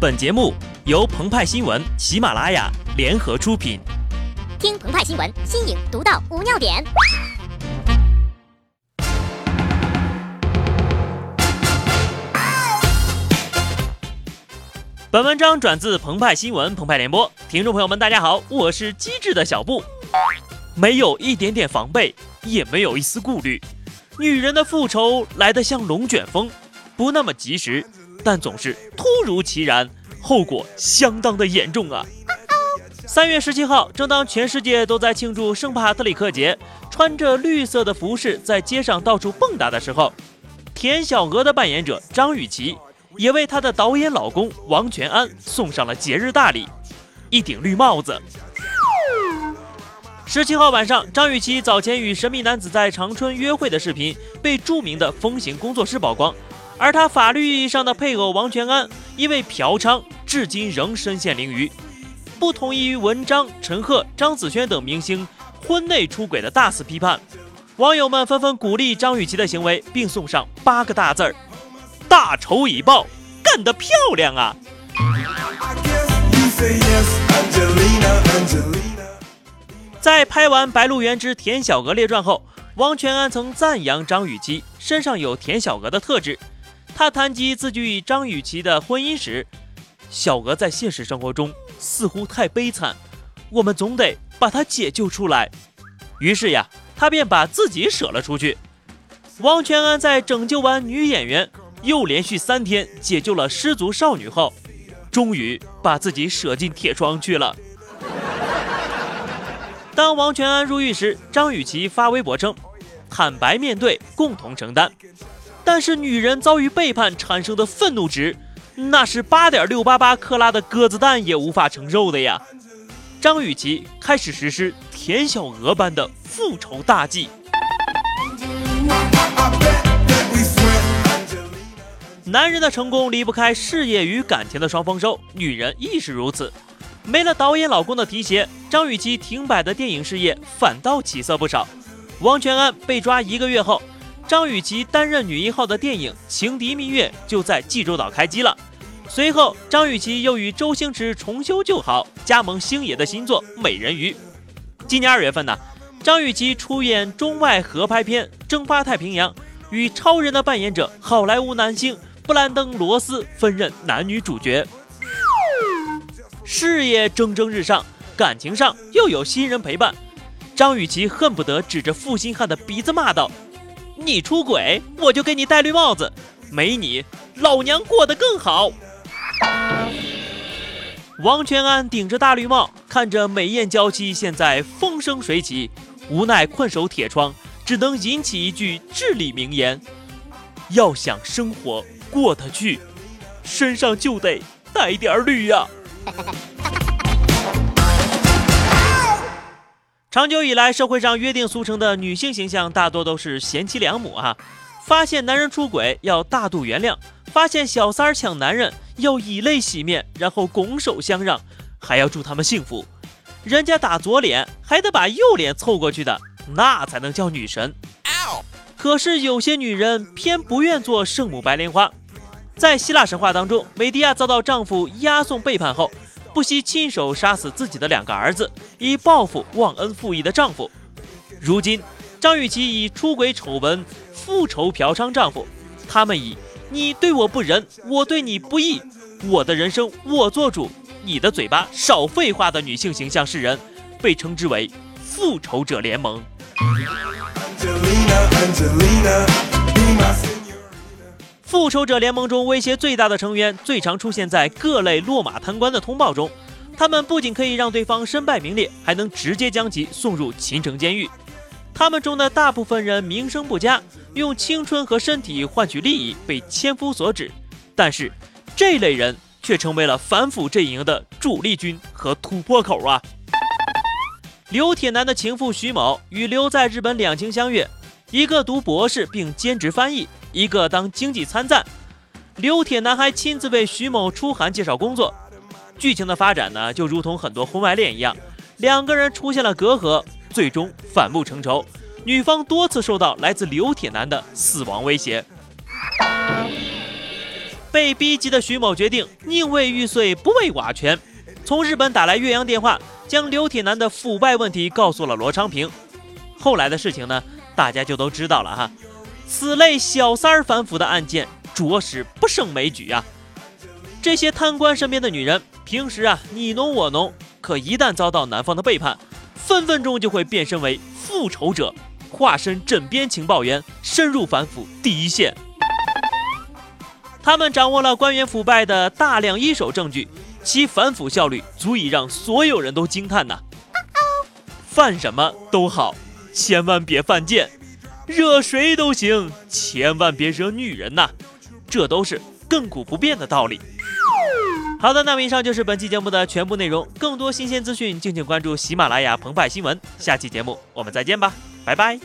本节目由澎湃新闻、喜马拉雅联合出品。听澎湃新闻，新颖独到，无尿点。本文章转自澎湃新闻、澎湃联播。听众朋友们，大家好，我是机智的小布，没有一点点防备，也没有一丝顾虑。女人的复仇来得像龙卷风，不那么及时。但总是突如其然，后果相当的严重啊！三月十七号，正当全世界都在庆祝圣帕特里克节，穿着绿色的服饰在街上到处蹦跶的时候，田小娥的扮演者张雨绮也为她的导演老公王全安送上了节日大礼——一顶绿帽子。十七号晚上，张雨绮早前与神秘男子在长春约会的视频被著名的风行工作室曝光。而他法律意义上的配偶王全安，因为嫖娼，至今仍身陷囹圄。不同意于文章、陈赫、张子萱等明星婚内出轨的大肆批判，网友们纷纷鼓励张雨绮的行为，并送上八个大字儿：“大仇已报，干得漂亮啊！”在拍完《白鹿原之田小娥列传》后，王全安曾赞扬张雨绮身上有田小娥的特质。他谈及自己与张雨绮的婚姻时，小娥在现实生活中似乎太悲惨，我们总得把她解救出来。于是呀，他便把自己舍了出去。王全安在拯救完女演员，又连续三天解救了失足少女后，终于把自己舍进铁窗去了。当王全安入狱时，张雨绮发微博称：“坦白面对，共同承担。”但是女人遭遇背叛产生的愤怒值，那是八点六八八克拉的鸽子蛋也无法承受的呀！张雨绮开始实施田小娥般的复仇大计。男人的成功离不开事业与感情的双丰收，女人亦是如此。没了导演老公的提携，张雨绮停摆的电影事业反倒起色不少。王全安被抓一个月后。张雨绮担任女一号的电影《情敌蜜月》就在济州岛开机了。随后，张雨绮又与周星驰重修旧好，加盟星爷的新作《美人鱼》。今年二月份呢，张雨绮出演中外合拍片《蒸发太平洋》，与超人的扮演者好莱坞男星布兰登·罗斯分任男女主角。事业蒸蒸日上，感情上又有新人陪伴，张雨绮恨不得指着负心汉的鼻子骂道。你出轨，我就给你戴绿帽子；没你，老娘过得更好。王全安顶着大绿帽，看着美艳娇妻现在风生水起，无奈困守铁窗，只能引起一句至理名言：要想生活过得去，身上就得带点绿呀。长久以来，社会上约定俗成的女性形象大多都是贤妻良母啊。发现男人出轨要大度原谅，发现小三儿抢男人要以泪洗面，然后拱手相让，还要祝他们幸福。人家打左脸还得把右脸凑过去的，那才能叫女神。可是有些女人偏不愿做圣母白莲花。在希腊神话当中，美狄亚遭到丈夫押送背叛后。不惜亲手杀死自己的两个儿子，以报复忘恩负义的丈夫。如今，张雨绮以出轨丑闻复仇嫖娼丈夫，他们以“你对我不仁，我对你不义，我的人生我做主，你的嘴巴少废话”的女性形象示人，被称之为“复仇者联盟”。复仇者联盟中威胁最大的成员，最常出现在各类落马贪官的通报中。他们不仅可以让对方身败名裂，还能直接将其送入秦城监狱。他们中的大部分人名声不佳，用青春和身体换取利益，被千夫所指。但是这类人却成为了反腐阵营的主力军和突破口啊！刘铁男的情妇徐某与刘在日本两情相悦，一个读博士并兼职翻译。一个当经济参赞，刘铁男还亲自为徐某出函介绍工作。剧情的发展呢，就如同很多婚外恋一样，两个人出现了隔阂，最终反目成仇。女方多次受到来自刘铁男的死亡威胁。被逼急的徐某决定宁为玉碎不为瓦全，从日本打来岳阳电话，将刘铁男的腐败问题告诉了罗昌平。后来的事情呢，大家就都知道了哈。此类小三儿反腐的案件，着实不胜枚举啊。这些贪官身边的女人，平时啊你侬我侬，可一旦遭到男方的背叛，分分钟就会变身为复仇者，化身枕边情报员，深入反腐第一线。他们掌握了官员腐败的大量一手证据，其反腐效率足以让所有人都惊叹呐！犯什么都好，千万别犯贱；惹谁都行，千万别惹女人呐！这都是亘古不变的道理。好的，那么以上就是本期节目的全部内容。更多新鲜资讯，敬请关注喜马拉雅澎湃新闻。下期节目我们再见吧，拜拜。